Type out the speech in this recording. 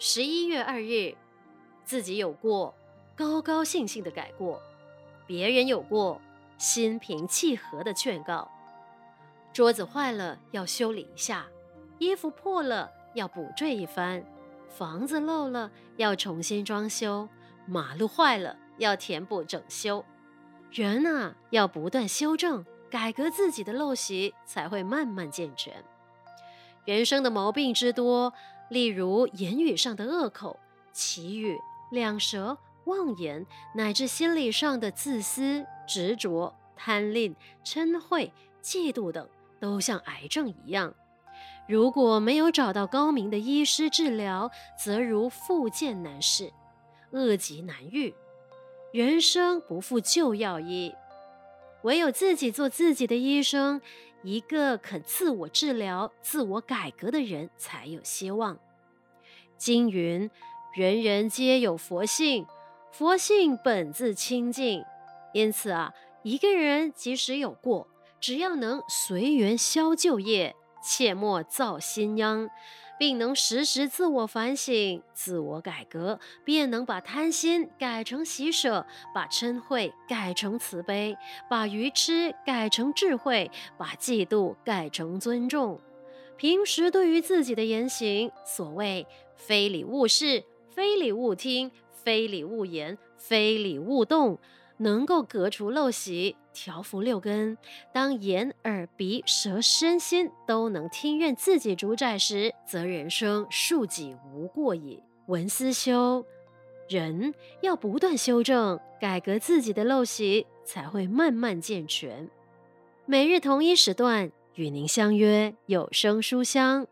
十一月二日，自己有过，高高兴兴的改过；别人有过，心平气和的劝告。桌子坏了要修理一下，衣服破了要补缀一番，房子漏了要重新装修，马路坏了要填补整修。人啊，要不断修正、改革自己的陋习，才会慢慢健全。人生的毛病之多，例如言语上的恶口、綺语、两舌、妄言，乃至心理上的自私、执着、贪吝、嗔恚、嫉妒等，都像癌症一样。如果没有找到高明的医师治疗，则如复健难事，恶疾难愈。人生不负旧药医，唯有自己做自己的医生，一个肯自我治疗、自我改革的人才有希望。经云：“人人皆有佛性，佛性本自清净。”因此啊，一个人即使有过，只要能随缘消旧业，切莫造新殃。并能时时自我反省、自我改革，便能把贪心改成喜舍，把嗔恚改成慈悲，把愚痴改成智慧，把嫉妒改成尊重。平时对于自己的言行，所谓非礼勿视、非礼勿听、非礼勿言、非礼勿动。能够革除陋习，调伏六根，当眼耳鼻舌身心都能听愿自己主宰时，则人生庶几无过矣。文思修，人要不断修正、改革自己的陋习，才会慢慢健全。每日同一时段与您相约有声书香。